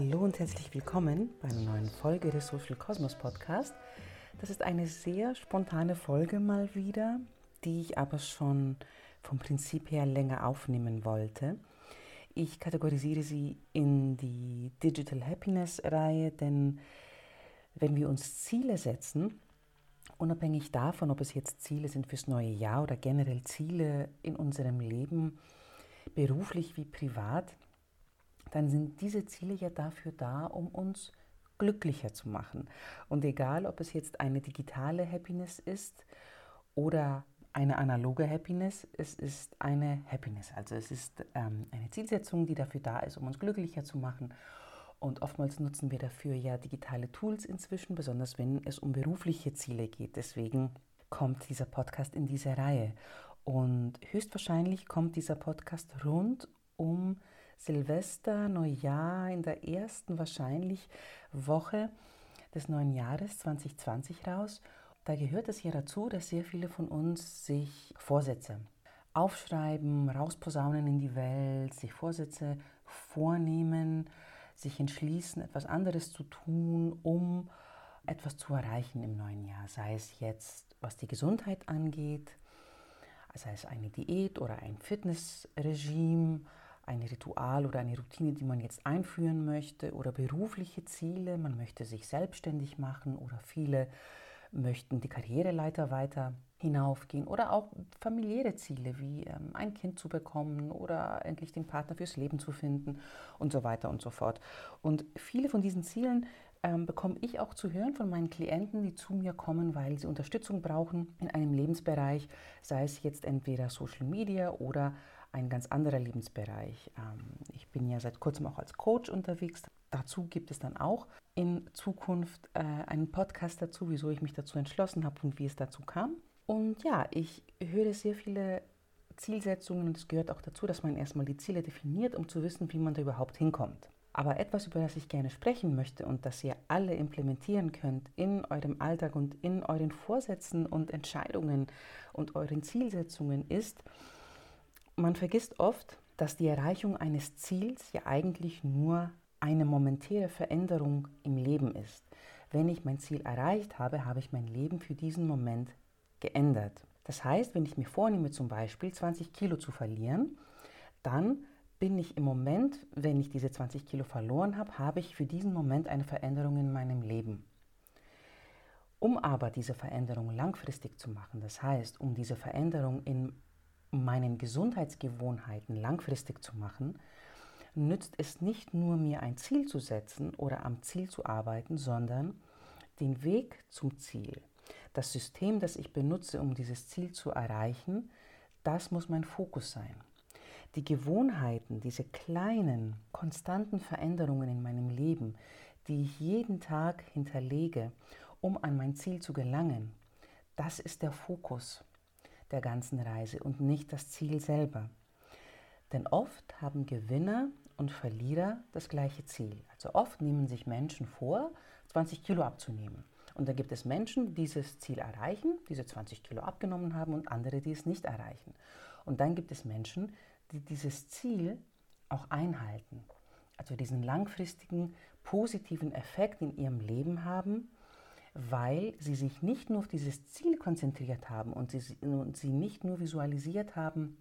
Hallo und herzlich willkommen bei einer neuen Folge des Social Cosmos Podcast. Das ist eine sehr spontane Folge mal wieder, die ich aber schon vom Prinzip her länger aufnehmen wollte. Ich kategorisiere sie in die Digital Happiness Reihe, denn wenn wir uns Ziele setzen, unabhängig davon, ob es jetzt Ziele sind fürs neue Jahr oder generell Ziele in unserem Leben, beruflich wie privat, dann sind diese Ziele ja dafür da, um uns glücklicher zu machen. Und egal, ob es jetzt eine digitale Happiness ist oder eine analoge Happiness, es ist eine Happiness. Also es ist ähm, eine Zielsetzung, die dafür da ist, um uns glücklicher zu machen. Und oftmals nutzen wir dafür ja digitale Tools inzwischen, besonders wenn es um berufliche Ziele geht. Deswegen kommt dieser Podcast in diese Reihe. Und höchstwahrscheinlich kommt dieser Podcast rund um Silvester, Neujahr, in der ersten wahrscheinlich Woche des neuen Jahres 2020 raus. Da gehört es ja dazu, dass sehr viele von uns sich Vorsätze aufschreiben, rausposaunen in die Welt, sich Vorsätze vornehmen, sich entschließen, etwas anderes zu tun, um etwas zu erreichen im neuen Jahr. Sei es jetzt, was die Gesundheit angeht, sei es eine Diät oder ein Fitnessregime, ein Ritual oder eine Routine, die man jetzt einführen möchte oder berufliche Ziele, man möchte sich selbstständig machen oder viele möchten die Karriereleiter weiter hinaufgehen oder auch familiäre Ziele wie ähm, ein Kind zu bekommen oder endlich den Partner fürs Leben zu finden und so weiter und so fort. Und viele von diesen Zielen ähm, bekomme ich auch zu hören von meinen Klienten, die zu mir kommen, weil sie Unterstützung brauchen in einem Lebensbereich, sei es jetzt entweder Social Media oder ein ganz anderer Lebensbereich. Ähm, ich bin ja seit kurzem auch als Coach unterwegs. Dazu gibt es dann auch in Zukunft äh, einen Podcast dazu, wieso ich mich dazu entschlossen habe und wie es dazu kam. Und ja, ich höre sehr viele Zielsetzungen und es gehört auch dazu, dass man erstmal die Ziele definiert, um zu wissen, wie man da überhaupt hinkommt. Aber etwas, über das ich gerne sprechen möchte und das ihr alle implementieren könnt in eurem Alltag und in euren Vorsätzen und Entscheidungen und euren Zielsetzungen, ist, man vergisst oft, dass die Erreichung eines Ziels ja eigentlich nur eine momentäre Veränderung im Leben ist. Wenn ich mein Ziel erreicht habe, habe ich mein Leben für diesen Moment geändert. Das heißt, wenn ich mir vornehme, zum Beispiel 20 Kilo zu verlieren, dann bin ich im Moment, wenn ich diese 20 Kilo verloren habe, habe ich für diesen Moment eine Veränderung in meinem Leben. Um aber diese Veränderung langfristig zu machen, das heißt, um diese Veränderung in meinen Gesundheitsgewohnheiten langfristig zu machen, nützt es nicht nur mir ein Ziel zu setzen oder am Ziel zu arbeiten, sondern den Weg zum Ziel. Das System, das ich benutze, um dieses Ziel zu erreichen, das muss mein Fokus sein. Die Gewohnheiten, diese kleinen, konstanten Veränderungen in meinem Leben, die ich jeden Tag hinterlege, um an mein Ziel zu gelangen, das ist der Fokus der ganzen Reise und nicht das Ziel selber. Denn oft haben Gewinner und Verlierer das gleiche Ziel. Also oft nehmen sich Menschen vor, 20 Kilo abzunehmen. Und dann gibt es Menschen, die dieses Ziel erreichen, diese 20 Kilo abgenommen haben und andere, die es nicht erreichen. Und dann gibt es Menschen, die dieses Ziel auch einhalten. Also diesen langfristigen positiven Effekt in ihrem Leben haben weil sie sich nicht nur auf dieses Ziel konzentriert haben und sie, und sie nicht nur visualisiert haben,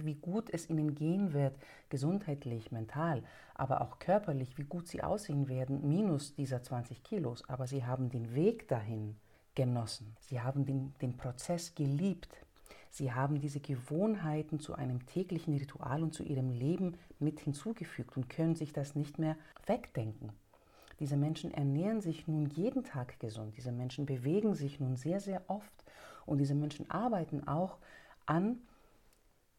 wie gut es ihnen gehen wird, gesundheitlich, mental, aber auch körperlich, wie gut sie aussehen werden, minus dieser 20 Kilos. Aber sie haben den Weg dahin genossen. Sie haben den, den Prozess geliebt. Sie haben diese Gewohnheiten zu einem täglichen Ritual und zu ihrem Leben mit hinzugefügt und können sich das nicht mehr wegdenken. Diese Menschen ernähren sich nun jeden Tag gesund. Diese Menschen bewegen sich nun sehr, sehr oft. Und diese Menschen arbeiten auch an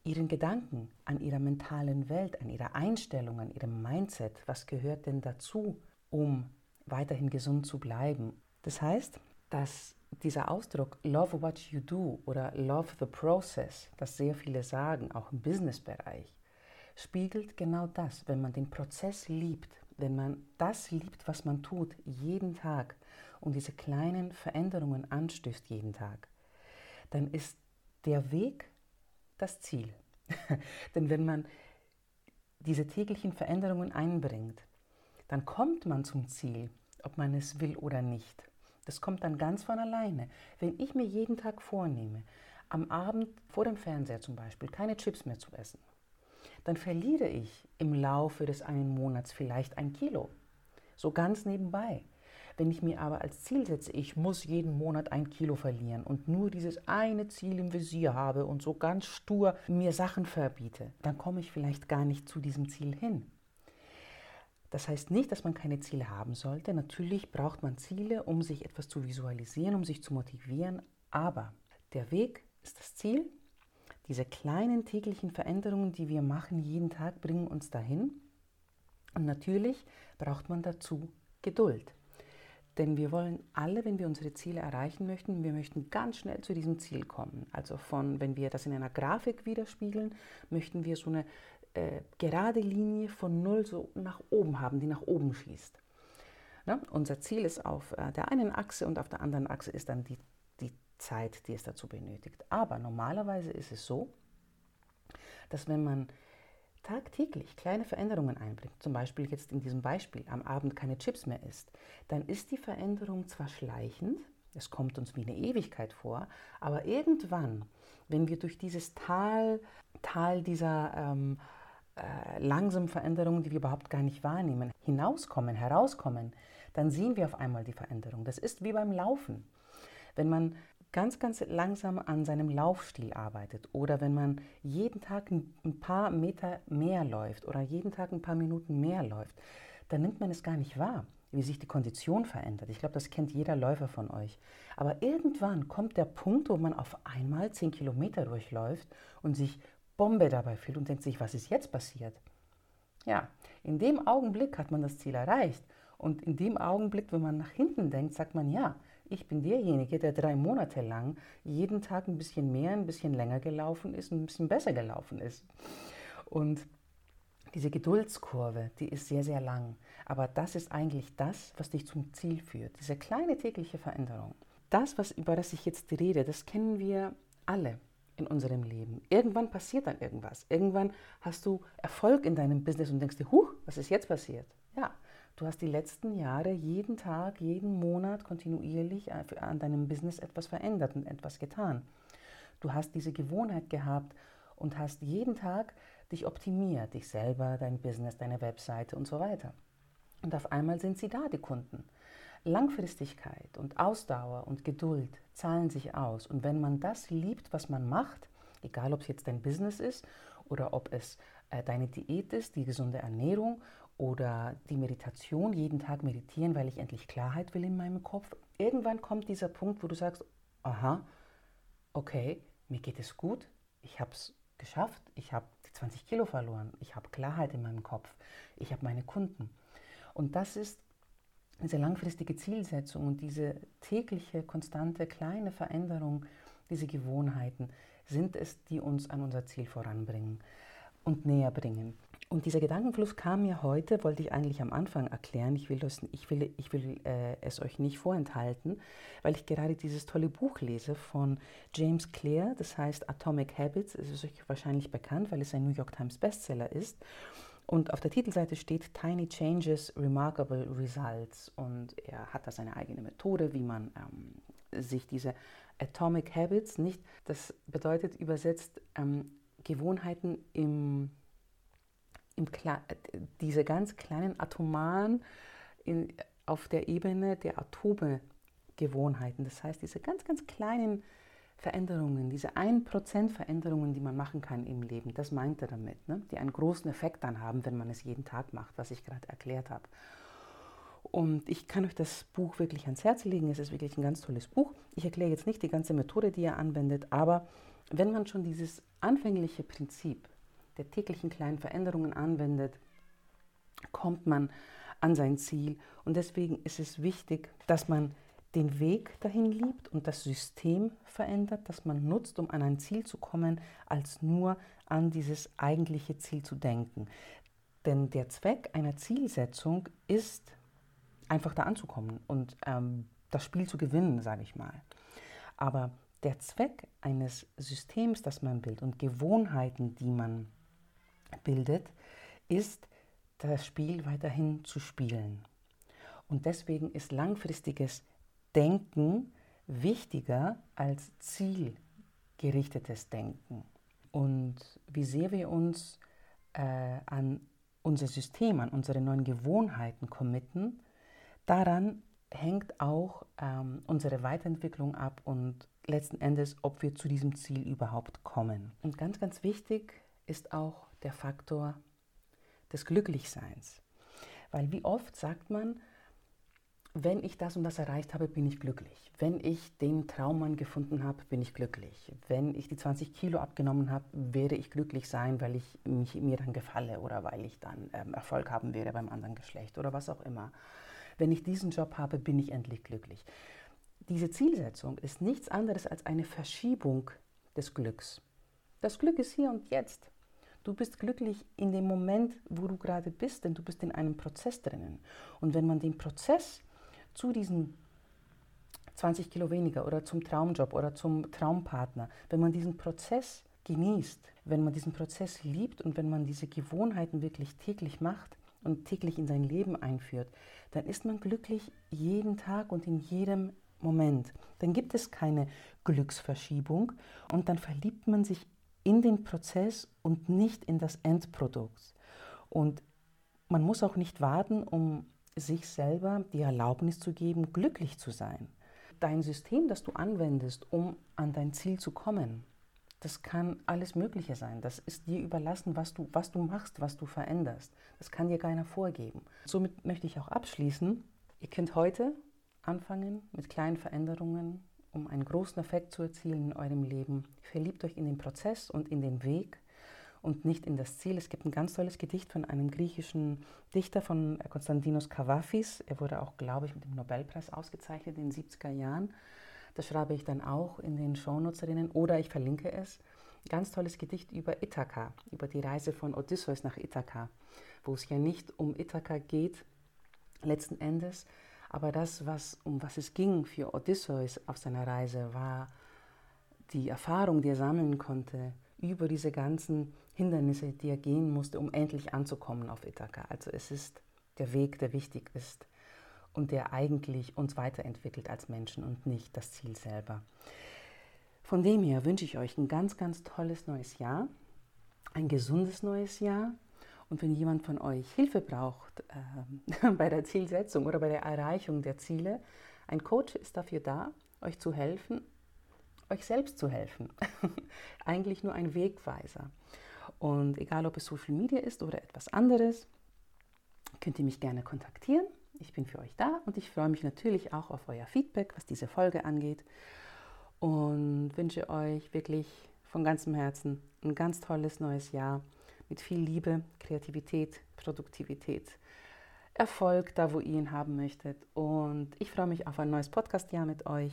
ihren Gedanken, an ihrer mentalen Welt, an ihrer Einstellung, an ihrem Mindset. Was gehört denn dazu, um weiterhin gesund zu bleiben? Das heißt, dass dieser Ausdruck Love what you do oder Love the process, das sehr viele sagen, auch im Businessbereich, spiegelt genau das. Wenn man den Prozess liebt, wenn man das liebt, was man tut, jeden Tag und diese kleinen Veränderungen anstößt jeden Tag, dann ist der Weg das Ziel. Denn wenn man diese täglichen Veränderungen einbringt, dann kommt man zum Ziel, ob man es will oder nicht. Das kommt dann ganz von alleine. Wenn ich mir jeden Tag vornehme, am Abend vor dem Fernseher zum Beispiel keine Chips mehr zu essen, dann verliere ich im Laufe des einen Monats vielleicht ein Kilo. So ganz nebenbei. Wenn ich mir aber als Ziel setze, ich muss jeden Monat ein Kilo verlieren und nur dieses eine Ziel im Visier habe und so ganz stur mir Sachen verbiete, dann komme ich vielleicht gar nicht zu diesem Ziel hin. Das heißt nicht, dass man keine Ziele haben sollte. Natürlich braucht man Ziele, um sich etwas zu visualisieren, um sich zu motivieren. Aber der Weg ist das Ziel. Diese kleinen täglichen Veränderungen, die wir machen jeden Tag, bringen uns dahin. Und natürlich braucht man dazu Geduld. Denn wir wollen alle, wenn wir unsere Ziele erreichen möchten, wir möchten ganz schnell zu diesem Ziel kommen. Also von, wenn wir das in einer Grafik widerspiegeln, möchten wir so eine äh, gerade Linie von null so nach oben haben, die nach oben schießt. Ne? Unser Ziel ist auf äh, der einen Achse und auf der anderen Achse ist dann die, die Zeit, die es dazu benötigt. Aber normalerweise ist es so, dass wenn man tagtäglich kleine Veränderungen einbringt, zum Beispiel jetzt in diesem Beispiel am Abend keine Chips mehr isst, dann ist die Veränderung zwar schleichend, es kommt uns wie eine Ewigkeit vor, aber irgendwann, wenn wir durch dieses Tal, Tal dieser ähm, äh, langsamen Veränderungen, die wir überhaupt gar nicht wahrnehmen, hinauskommen, herauskommen, dann sehen wir auf einmal die Veränderung. Das ist wie beim Laufen. Wenn man ganz, ganz langsam an seinem Laufstil arbeitet oder wenn man jeden Tag ein paar Meter mehr läuft oder jeden Tag ein paar Minuten mehr läuft, dann nimmt man es gar nicht wahr, wie sich die Kondition verändert. Ich glaube, das kennt jeder Läufer von euch. Aber irgendwann kommt der Punkt, wo man auf einmal zehn Kilometer durchläuft und sich Bombe dabei fühlt und denkt sich, was ist jetzt passiert? Ja, in dem Augenblick hat man das Ziel erreicht. Und in dem Augenblick, wenn man nach hinten denkt, sagt man, ja, ich bin derjenige, der drei Monate lang jeden Tag ein bisschen mehr, ein bisschen länger gelaufen ist ein bisschen besser gelaufen ist. Und diese Geduldskurve, die ist sehr, sehr lang. Aber das ist eigentlich das, was dich zum Ziel führt. Diese kleine tägliche Veränderung. Das, was, über das ich jetzt rede, das kennen wir alle in unserem Leben. Irgendwann passiert dann irgendwas. Irgendwann hast du Erfolg in deinem Business und denkst dir, huch, was ist jetzt passiert? Ja, Du hast die letzten Jahre jeden Tag, jeden Monat kontinuierlich an deinem Business etwas verändert und etwas getan. Du hast diese Gewohnheit gehabt und hast jeden Tag dich optimiert, dich selber, dein Business, deine Webseite und so weiter. Und auf einmal sind sie da, die Kunden. Langfristigkeit und Ausdauer und Geduld zahlen sich aus. Und wenn man das liebt, was man macht, egal ob es jetzt dein Business ist oder ob es äh, deine Diät ist, die gesunde Ernährung oder die Meditation, jeden Tag meditieren, weil ich endlich Klarheit will in meinem Kopf. Irgendwann kommt dieser Punkt, wo du sagst, aha, okay, mir geht es gut, ich habe es geschafft, ich habe die 20 Kilo verloren, ich habe Klarheit in meinem Kopf, ich habe meine Kunden. Und das ist diese langfristige Zielsetzung und diese tägliche, konstante, kleine Veränderung, diese Gewohnheiten sind es, die uns an unser Ziel voranbringen und näher bringen. Und dieser Gedankenfluss kam mir heute, wollte ich eigentlich am Anfang erklären. Ich will, das, ich will, ich will äh, es euch nicht vorenthalten, weil ich gerade dieses tolle Buch lese von James Clear, das heißt Atomic Habits. Es ist euch wahrscheinlich bekannt, weil es ein New York Times Bestseller ist. Und auf der Titelseite steht Tiny Changes, Remarkable Results. Und er hat da seine eigene Methode, wie man ähm, sich diese Atomic Habits nicht, das bedeutet übersetzt ähm, Gewohnheiten im im diese ganz kleinen atomaren in, auf der Ebene der Atome Gewohnheiten. Das heißt, diese ganz, ganz kleinen Veränderungen, diese 1% Veränderungen, die man machen kann im Leben, das meint er damit, ne? die einen großen Effekt dann haben, wenn man es jeden Tag macht, was ich gerade erklärt habe. Und ich kann euch das Buch wirklich ans Herz legen. Es ist wirklich ein ganz tolles Buch. Ich erkläre jetzt nicht die ganze Methode, die er anwendet, aber wenn man schon dieses anfängliche Prinzip der täglichen kleinen Veränderungen anwendet, kommt man an sein Ziel. Und deswegen ist es wichtig, dass man den Weg dahin liebt und das System verändert, das man nutzt, um an ein Ziel zu kommen, als nur an dieses eigentliche Ziel zu denken. Denn der Zweck einer Zielsetzung ist, einfach da anzukommen und ähm, das Spiel zu gewinnen, sage ich mal. Aber der Zweck eines Systems, das man bildet und Gewohnheiten, die man bildet, ist das Spiel weiterhin zu spielen. Und deswegen ist langfristiges Denken wichtiger als zielgerichtetes Denken. Und wie sehr wir uns äh, an unser System, an unsere neuen Gewohnheiten committen, daran hängt auch ähm, unsere Weiterentwicklung ab und letzten Endes, ob wir zu diesem Ziel überhaupt kommen. Und ganz, ganz wichtig ist auch der Faktor des Glücklichseins. Weil wie oft sagt man, wenn ich das und das erreicht habe, bin ich glücklich. Wenn ich den Traummann gefunden habe, bin ich glücklich. Wenn ich die 20 Kilo abgenommen habe, werde ich glücklich sein, weil ich mich, mir dann gefalle oder weil ich dann ähm, Erfolg haben werde beim anderen Geschlecht oder was auch immer. Wenn ich diesen Job habe, bin ich endlich glücklich. Diese Zielsetzung ist nichts anderes als eine Verschiebung des Glücks. Das Glück ist hier und jetzt. Du bist glücklich in dem Moment, wo du gerade bist, denn du bist in einem Prozess drinnen. Und wenn man den Prozess zu diesen 20 Kilo weniger oder zum Traumjob oder zum Traumpartner, wenn man diesen Prozess genießt, wenn man diesen Prozess liebt und wenn man diese Gewohnheiten wirklich täglich macht und täglich in sein Leben einführt, dann ist man glücklich jeden Tag und in jedem Moment. Dann gibt es keine Glücksverschiebung und dann verliebt man sich in den Prozess und nicht in das Endprodukt. Und man muss auch nicht warten, um sich selber die Erlaubnis zu geben, glücklich zu sein. Dein System, das du anwendest, um an dein Ziel zu kommen, das kann alles Mögliche sein. Das ist dir überlassen, was du, was du machst, was du veränderst. Das kann dir keiner vorgeben. Somit möchte ich auch abschließen. Ihr könnt heute anfangen mit kleinen Veränderungen, um einen großen Effekt zu erzielen in eurem Leben. Verliebt euch in den Prozess und in den Weg und nicht in das Ziel. Es gibt ein ganz tolles Gedicht von einem griechischen Dichter, von Konstantinos Kavafis. Er wurde auch, glaube ich, mit dem Nobelpreis ausgezeichnet in den 70er Jahren. Das schreibe ich dann auch in den Shownutzerinnen oder ich verlinke es. Ganz tolles Gedicht über Ithaka, über die Reise von Odysseus nach Ithaka, wo es ja nicht um Ithaka geht, letzten Endes, aber das, was, um was es ging für Odysseus auf seiner Reise, war die Erfahrung, die er sammeln konnte über diese ganzen Hindernisse, die er gehen musste, um endlich anzukommen auf Ithaka. Also es ist der Weg, der wichtig ist und der eigentlich uns weiterentwickelt als Menschen und nicht das Ziel selber. Von dem her wünsche ich euch ein ganz, ganz tolles neues Jahr, ein gesundes neues Jahr. Und wenn jemand von euch Hilfe braucht äh, bei der Zielsetzung oder bei der Erreichung der Ziele, ein Coach ist dafür da, euch zu helfen, euch selbst zu helfen. Eigentlich nur ein Wegweiser. Und egal, ob es Social Media ist oder etwas anderes, könnt ihr mich gerne kontaktieren. Ich bin für euch da und ich freue mich natürlich auch auf euer Feedback, was diese Folge angeht. Und wünsche euch wirklich von ganzem Herzen ein ganz tolles neues Jahr mit viel Liebe, Kreativität, Produktivität, Erfolg da, wo ihr ihn haben möchtet. Und ich freue mich auf ein neues Podcast-Jahr mit euch.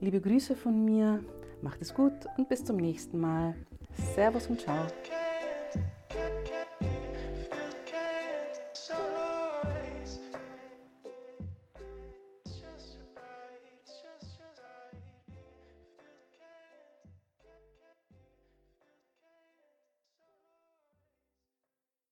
Liebe Grüße von mir, macht es gut und bis zum nächsten Mal. Servus und ciao.